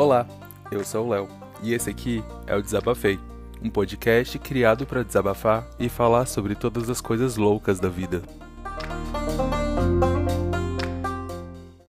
Olá, eu sou o Léo e esse aqui é o Desabafei, um podcast criado para desabafar e falar sobre todas as coisas loucas da vida.